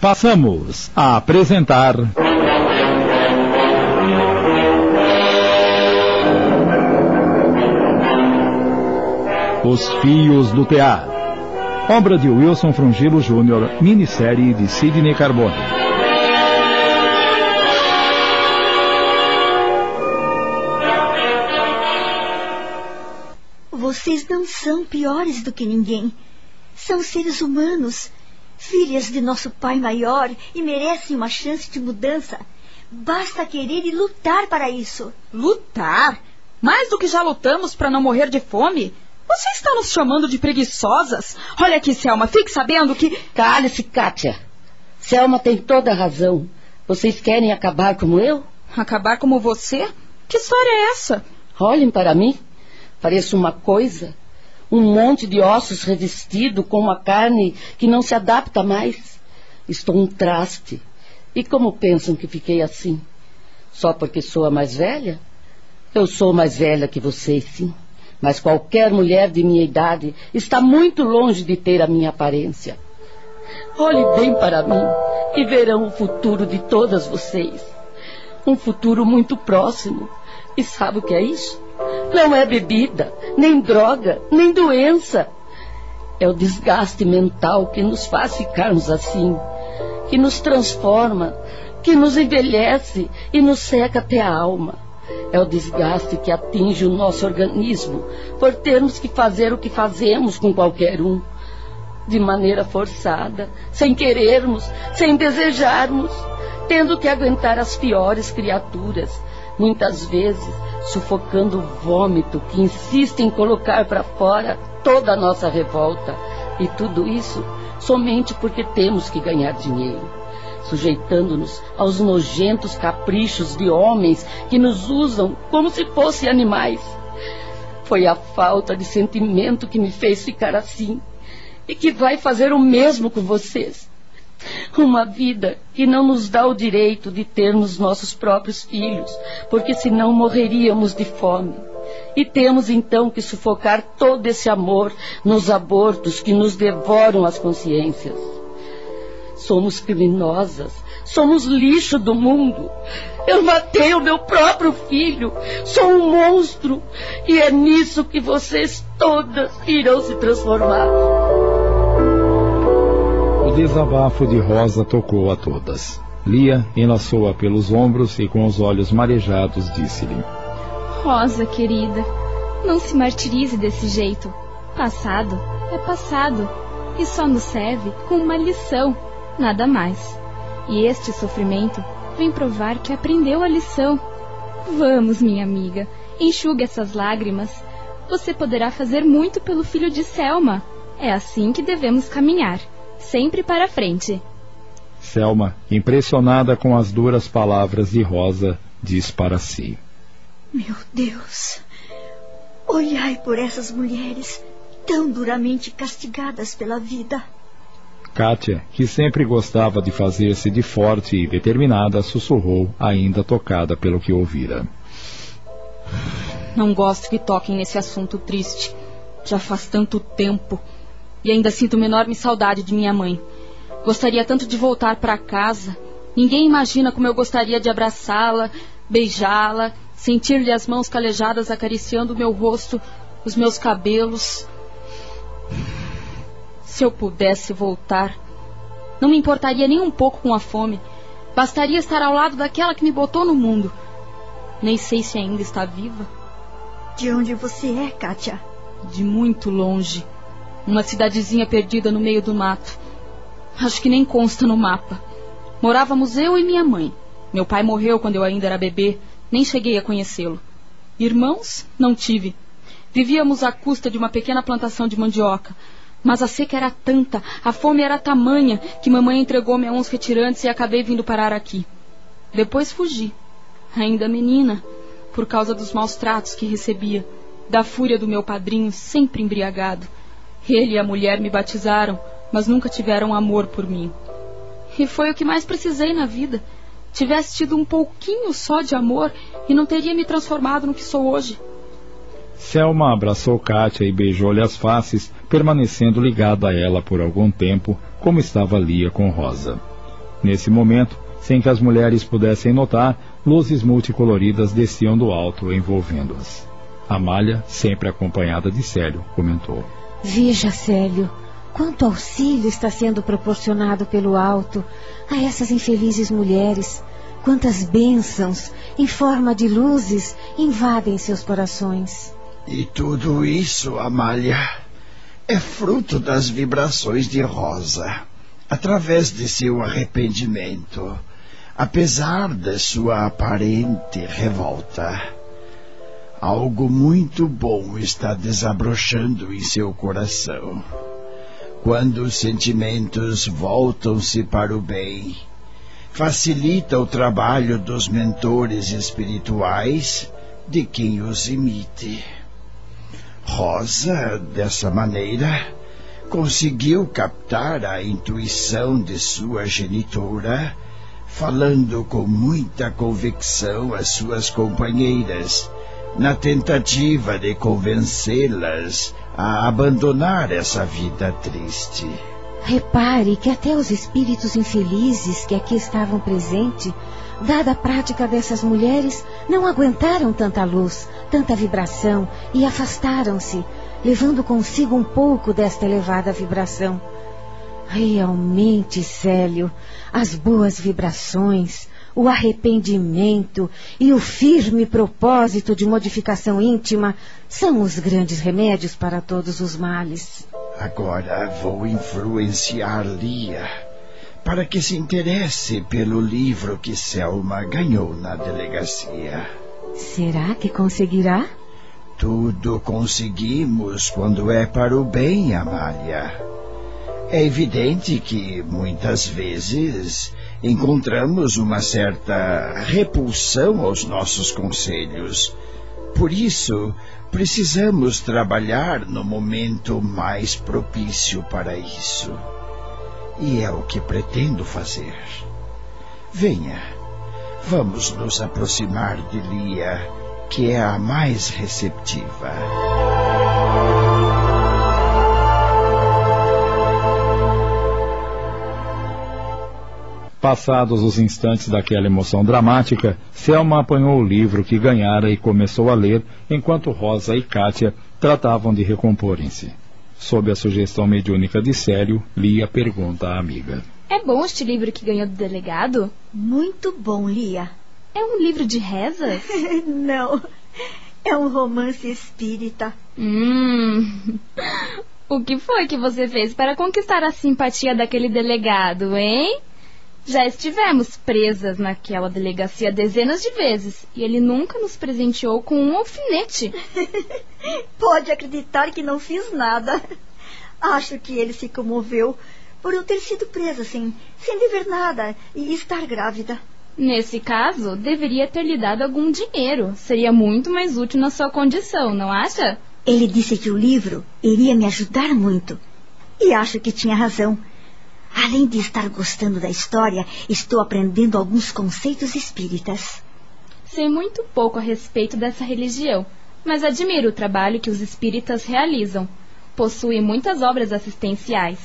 Passamos a apresentar. Os Fios do Tear. Obra de Wilson Frungilo Jr., minissérie de Sidney Carbone. Vocês não são piores do que ninguém. São seres humanos, filhas de nosso Pai maior e merecem uma chance de mudança. Basta querer e lutar para isso. Lutar? Mais do que já lutamos para não morrer de fome? Você está nos chamando de preguiçosas? Olha aqui, Selma, fique sabendo que. Cale-se, Kátia. Selma tem toda a razão. Vocês querem acabar como eu? Acabar como você? Que história é essa? Olhem para mim. Pareço uma coisa. Um monte de ossos revestido com uma carne que não se adapta mais. Estou um traste. E como pensam que fiquei assim? Só porque sou a mais velha? Eu sou mais velha que vocês, sim mas qualquer mulher de minha idade está muito longe de ter a minha aparência. Olhe bem para mim e verão o futuro de todas vocês. Um futuro muito próximo. E sabe o que é isso? Não é bebida, nem droga, nem doença. É o desgaste mental que nos faz ficarmos assim, que nos transforma, que nos envelhece e nos seca até a alma é o desgaste que atinge o nosso organismo por termos que fazer o que fazemos com qualquer um, de maneira forçada, sem querermos, sem desejarmos, tendo que aguentar as piores criaturas, muitas vezes sufocando o vômito que insiste em colocar para fora toda a nossa revolta, e tudo isso somente porque temos que ganhar dinheiro sujeitando-nos aos nojentos caprichos de homens que nos usam como se fossem animais. Foi a falta de sentimento que me fez ficar assim e que vai fazer o mesmo com vocês. Uma vida que não nos dá o direito de termos nossos próprios filhos, porque senão morreríamos de fome. E temos então que sufocar todo esse amor nos abortos que nos devoram as consciências. Somos criminosas. Somos lixo do mundo. Eu matei o meu próprio filho. Sou um monstro. E é nisso que vocês todas irão se transformar. O desabafo de Rosa tocou a todas. Lia enlaçou-a pelos ombros e com os olhos marejados disse-lhe: Rosa, querida, não se martirize desse jeito. Passado é passado e só nos serve como uma lição nada mais. E este sofrimento vem provar que aprendeu a lição. Vamos, minha amiga, enxugue essas lágrimas. Você poderá fazer muito pelo filho de Selma. É assim que devemos caminhar, sempre para frente. Selma, impressionada com as duras palavras de Rosa, diz para si: Meu Deus, olhai por essas mulheres tão duramente castigadas pela vida. Kátia, que sempre gostava de fazer-se de forte e determinada, sussurrou, ainda tocada pelo que ouvira. Não gosto que toquem nesse assunto triste. Já faz tanto tempo. E ainda sinto uma enorme saudade de minha mãe. Gostaria tanto de voltar para casa. Ninguém imagina como eu gostaria de abraçá-la, beijá-la, sentir-lhe as mãos calejadas acariciando o meu rosto, os meus cabelos. Se eu pudesse voltar, não me importaria nem um pouco com a fome. Bastaria estar ao lado daquela que me botou no mundo. Nem sei se ainda está viva. De onde você é, Kátia? De muito longe. Uma cidadezinha perdida no meio do mato. Acho que nem consta no mapa. Morávamos eu e minha mãe. Meu pai morreu quando eu ainda era bebê, nem cheguei a conhecê-lo. Irmãos? Não tive. Vivíamos à custa de uma pequena plantação de mandioca, mas a seca era tanta, a fome era tamanha, que mamãe entregou-me a uns retirantes e acabei vindo parar aqui. Depois fugi, ainda menina, por causa dos maus tratos que recebia, da fúria do meu padrinho, sempre embriagado. Ele e a mulher me batizaram, mas nunca tiveram amor por mim. E foi o que mais precisei na vida. Tivesse tido um pouquinho só de amor e não teria me transformado no que sou hoje. Selma abraçou Kátia e beijou-lhe as faces, permanecendo ligado a ela por algum tempo, como estava Lia com Rosa. Nesse momento, sem que as mulheres pudessem notar, luzes multicoloridas desciam do alto, envolvendo-as. Amália, sempre acompanhada de Célio, comentou: Veja, Célio, quanto auxílio está sendo proporcionado pelo alto a essas infelizes mulheres. Quantas bênçãos, em forma de luzes, invadem seus corações. E tudo isso, Amália, é fruto das vibrações de Rosa, através de seu arrependimento, apesar de sua aparente revolta. Algo muito bom está desabrochando em seu coração. Quando os sentimentos voltam-se para o bem, facilita o trabalho dos mentores espirituais de quem os imite. Rosa, dessa maneira, conseguiu captar a intuição de sua genitora, falando com muita convicção às suas companheiras na tentativa de convencê-las a abandonar essa vida triste. Repare que até os espíritos infelizes que aqui estavam presentes, dada a prática dessas mulheres, não aguentaram tanta luz, tanta vibração e afastaram-se, levando consigo um pouco desta elevada vibração. Realmente, Célio, as boas vibrações, o arrependimento e o firme propósito de modificação íntima são os grandes remédios para todos os males. Agora vou influenciar Lia para que se interesse pelo livro que Selma ganhou na delegacia. Será que conseguirá? Tudo conseguimos quando é para o bem, Amália. É evidente que, muitas vezes, encontramos uma certa repulsão aos nossos conselhos. Por isso, precisamos trabalhar no momento mais propício para isso. E é o que pretendo fazer. Venha, vamos nos aproximar de Lia, que é a mais receptiva. Passados os instantes daquela emoção dramática, Selma apanhou o livro que ganhara e começou a ler, enquanto Rosa e Kátia tratavam de recomporem-se. Sob a sugestão mediúnica de Célio, Lia pergunta à amiga. É bom este livro que ganhou do delegado? Muito bom, Lia. É um livro de rezas? Não, é um romance espírita. Hum. O que foi que você fez para conquistar a simpatia daquele delegado, hein? Já estivemos presas naquela delegacia dezenas de vezes e ele nunca nos presenteou com um alfinete. Pode acreditar que não fiz nada. Acho que ele se comoveu por eu ter sido presa sem, sem dever nada e estar grávida. Nesse caso, deveria ter lhe dado algum dinheiro. Seria muito mais útil na sua condição, não acha? Ele disse que o livro iria me ajudar muito. E acho que tinha razão. Além de estar gostando da história, estou aprendendo alguns conceitos espíritas. Sei muito pouco a respeito dessa religião, mas admiro o trabalho que os espíritas realizam. Possuem muitas obras assistenciais.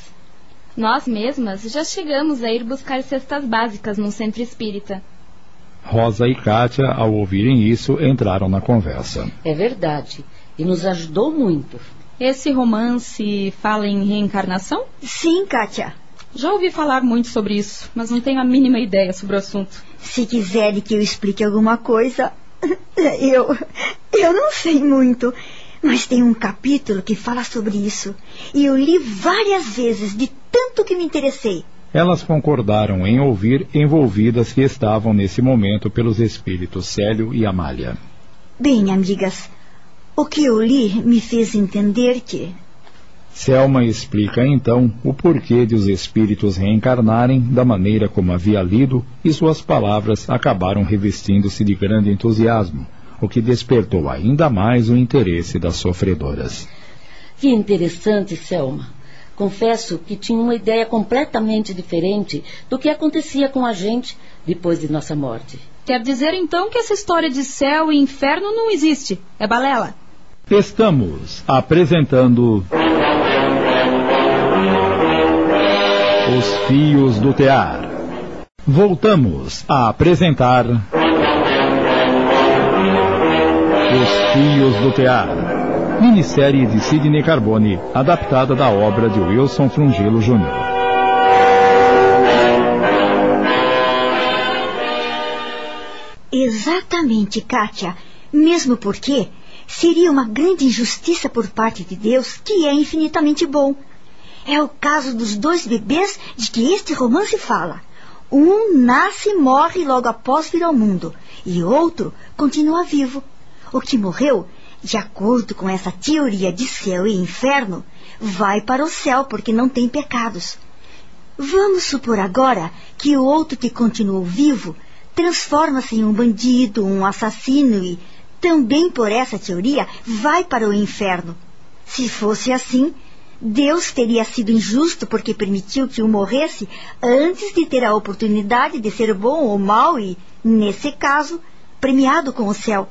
Nós mesmas já chegamos a ir buscar cestas básicas num centro espírita. Rosa e Kátia, ao ouvirem isso, entraram na conversa. É verdade. E nos ajudou muito. Esse romance fala em reencarnação? Sim, Kátia. Já ouvi falar muito sobre isso, mas não tenho a mínima ideia sobre o assunto. Se quiserem que eu explique alguma coisa, eu. Eu não sei muito. Mas tem um capítulo que fala sobre isso. E eu li várias vezes, de tanto que me interessei. Elas concordaram em ouvir, envolvidas que estavam nesse momento pelos espíritos Célio e Amália. Bem, amigas, o que eu li me fez entender que Selma explica então o porquê de os espíritos reencarnarem da maneira como havia lido e suas palavras acabaram revestindo-se de grande entusiasmo, o que despertou ainda mais o interesse das sofredoras. Que interessante, Selma. Confesso que tinha uma ideia completamente diferente do que acontecia com a gente depois de nossa morte. Quer dizer então que essa história de céu e inferno não existe? É balela? Estamos apresentando. Os Fios do Tear. Voltamos a apresentar. Os Fios do Tear. Minissérie de Sidney Carbone, adaptada da obra de Wilson Frungilo Jr. Exatamente, Kátia. Mesmo porque seria uma grande injustiça por parte de Deus, que é infinitamente bom. É o caso dos dois bebês de que este romance fala. Um nasce e morre logo após vir ao mundo, e outro continua vivo. O que morreu, de acordo com essa teoria de céu e inferno, vai para o céu porque não tem pecados. Vamos supor agora que o outro que continuou vivo transforma-se em um bandido, um assassino e, também por essa teoria, vai para o inferno. Se fosse assim, Deus teria sido injusto porque permitiu que um morresse antes de ter a oportunidade de ser bom ou mau e, nesse caso, premiado com o céu.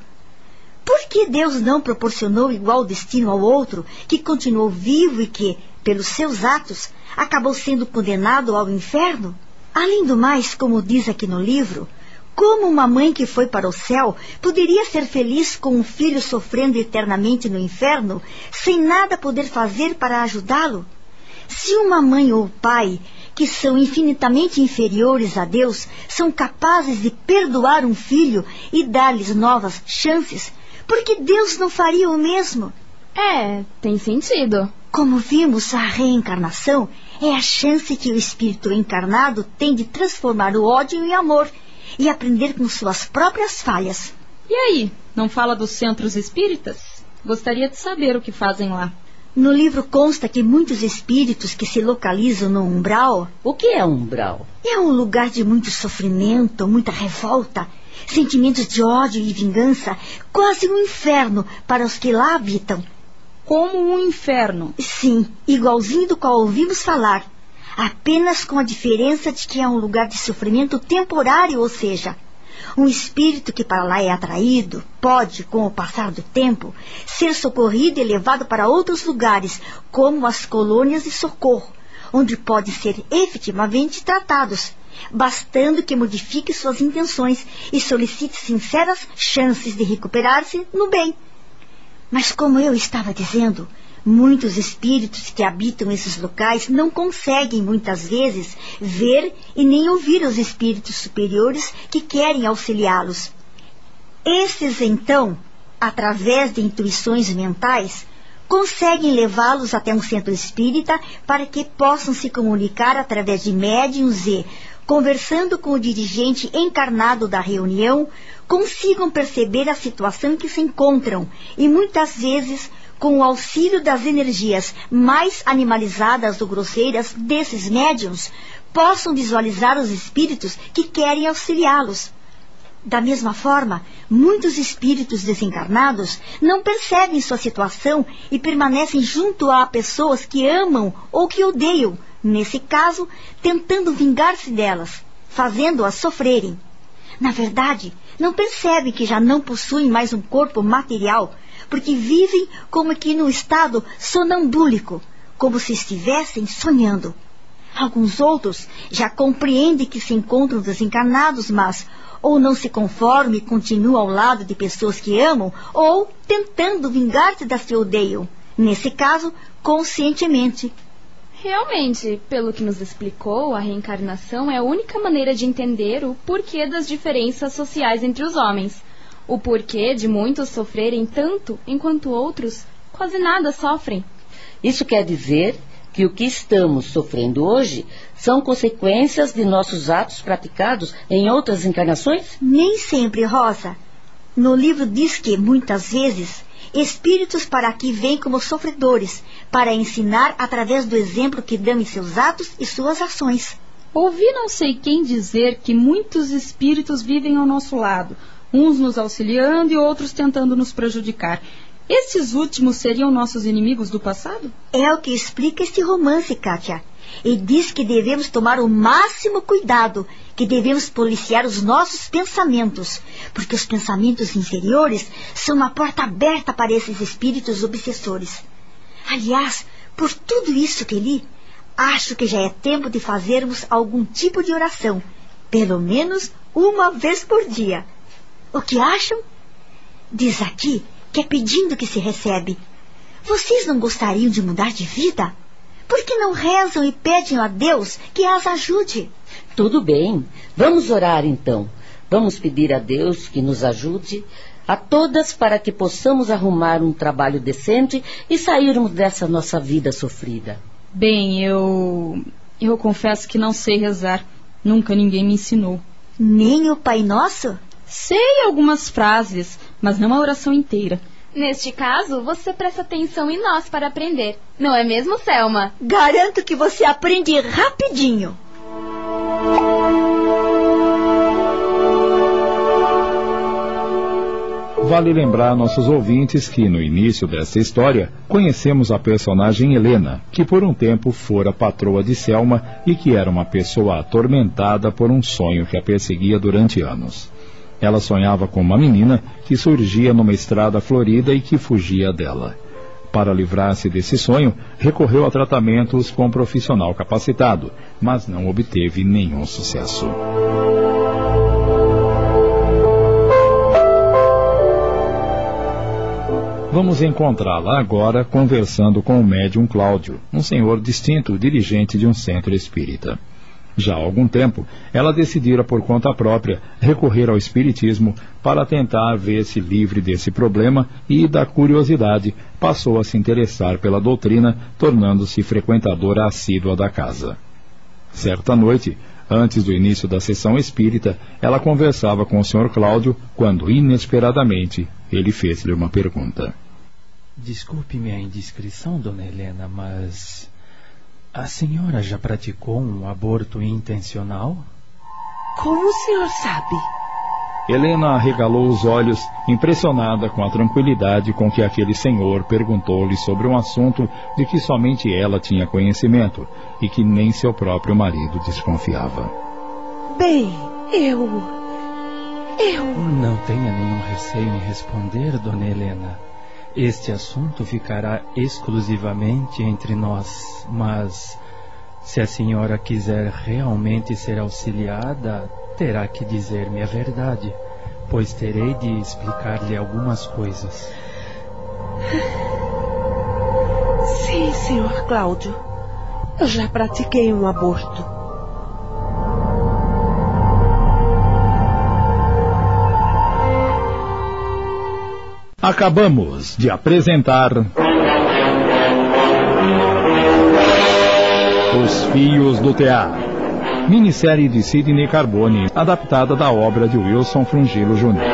Por que Deus não proporcionou igual destino ao outro, que continuou vivo e que, pelos seus atos, acabou sendo condenado ao inferno? Além do mais, como diz aqui no livro, como uma mãe que foi para o céu poderia ser feliz com um filho sofrendo eternamente no inferno, sem nada poder fazer para ajudá-lo? Se uma mãe ou pai, que são infinitamente inferiores a Deus, são capazes de perdoar um filho e dar-lhes novas chances, por que Deus não faria o mesmo? É, tem sentido. Como vimos, a reencarnação é a chance que o espírito encarnado tem de transformar o ódio em amor e aprender com suas próprias falhas. E aí, não fala dos centros espíritas? Gostaria de saber o que fazem lá. No livro consta que muitos espíritos que se localizam no umbral. O que é umbral? É um lugar de muito sofrimento, muita revolta, sentimentos de ódio e vingança, quase um inferno para os que lá habitam. Como um inferno? Sim, igualzinho do qual ouvimos falar apenas com a diferença de que é um lugar de sofrimento temporário, ou seja, um espírito que para lá é atraído pode, com o passar do tempo, ser socorrido e levado para outros lugares, como as colônias de socorro, onde pode ser efetivamente tratados, bastando que modifique suas intenções e solicite sinceras chances de recuperar-se no bem. Mas como eu estava dizendo, Muitos espíritos que habitam esses locais não conseguem, muitas vezes, ver e nem ouvir os espíritos superiores que querem auxiliá-los. Esses, então, através de intuições mentais, conseguem levá-los até um centro espírita para que possam se comunicar através de médiums e, conversando com o dirigente encarnado da reunião, consigam perceber a situação em que se encontram e muitas vezes com o auxílio das energias mais animalizadas ou grosseiras desses médiums, possam visualizar os espíritos que querem auxiliá-los. Da mesma forma, muitos espíritos desencarnados não percebem sua situação e permanecem junto a pessoas que amam ou que odeiam, nesse caso, tentando vingar-se delas, fazendo-as sofrerem. Na verdade, não percebem que já não possuem mais um corpo material, porque vivem como que num estado sonambúlico, como se estivessem sonhando. Alguns outros já compreendem que se encontram desencarnados, mas ou não se conformam e continuam ao lado de pessoas que amam, ou tentando vingar-se das que odeiam. Nesse caso, conscientemente. Realmente, pelo que nos explicou, a reencarnação é a única maneira de entender o porquê das diferenças sociais entre os homens o porquê de muitos sofrerem tanto enquanto outros quase nada sofrem. Isso quer dizer que o que estamos sofrendo hoje são consequências de nossos atos praticados em outras encarnações? Nem sempre, Rosa. No livro diz que, muitas vezes, espíritos para aqui vêm como sofredores, para ensinar através do exemplo que dão em seus atos e suas ações. Ouvi não sei quem dizer que muitos espíritos vivem ao nosso lado, uns nos auxiliando e outros tentando nos prejudicar. Esses últimos seriam nossos inimigos do passado? É o que explica este romance, Kátia. E diz que devemos tomar o máximo cuidado, que devemos policiar os nossos pensamentos, porque os pensamentos inferiores são uma porta aberta para esses espíritos obsessores. Aliás, por tudo isso que li, acho que já é tempo de fazermos algum tipo de oração Pelo menos uma vez por dia. O que acham? Diz aqui que é pedindo que se recebe. Vocês não gostariam de mudar de vida? Por que não rezam e pedem a Deus que as ajude? Tudo bem. Vamos orar então. Vamos pedir a Deus que nos ajude a todas para que possamos arrumar um trabalho decente e sairmos dessa nossa vida sofrida. Bem, eu. Eu confesso que não sei rezar. Nunca ninguém me ensinou. Nem o Pai Nosso? Sei algumas frases, mas não a oração inteira. Neste caso, você presta atenção em nós para aprender. Não é mesmo, Selma? Garanto que você aprende rapidinho. Vale lembrar nossos ouvintes que, no início dessa história, conhecemos a personagem Helena, que por um tempo fora patroa de Selma e que era uma pessoa atormentada por um sonho que a perseguia durante anos. Ela sonhava com uma menina que surgia numa estrada florida e que fugia dela. Para livrar-se desse sonho, recorreu a tratamentos com um profissional capacitado, mas não obteve nenhum sucesso. Vamos encontrá-la agora conversando com o médium Cláudio, um senhor distinto, dirigente de um centro espírita. Já há algum tempo, ela decidira por conta própria recorrer ao espiritismo para tentar ver-se livre desse problema e, da curiosidade, passou a se interessar pela doutrina, tornando-se frequentadora assídua da casa. Certa noite, antes do início da sessão espírita, ela conversava com o Sr. Cláudio quando, inesperadamente, ele fez-lhe uma pergunta. Desculpe minha indiscrição, dona Helena, mas. A senhora já praticou um aborto intencional? Como o senhor sabe? Helena arregalou os olhos, impressionada com a tranquilidade com que aquele senhor perguntou-lhe sobre um assunto de que somente ela tinha conhecimento e que nem seu próprio marido desconfiava. Bem, eu. Eu. Não tenha nenhum receio em responder, dona Helena. Este assunto ficará exclusivamente entre nós, mas se a senhora quiser realmente ser auxiliada, terá que dizer-me a verdade, pois terei de explicar-lhe algumas coisas. Sim, senhor Cláudio. Eu já pratiquei um aborto. Acabamos de apresentar. Os Fios do Tear. Minissérie de Sidney Carbone, adaptada da obra de Wilson Frungilo Jr.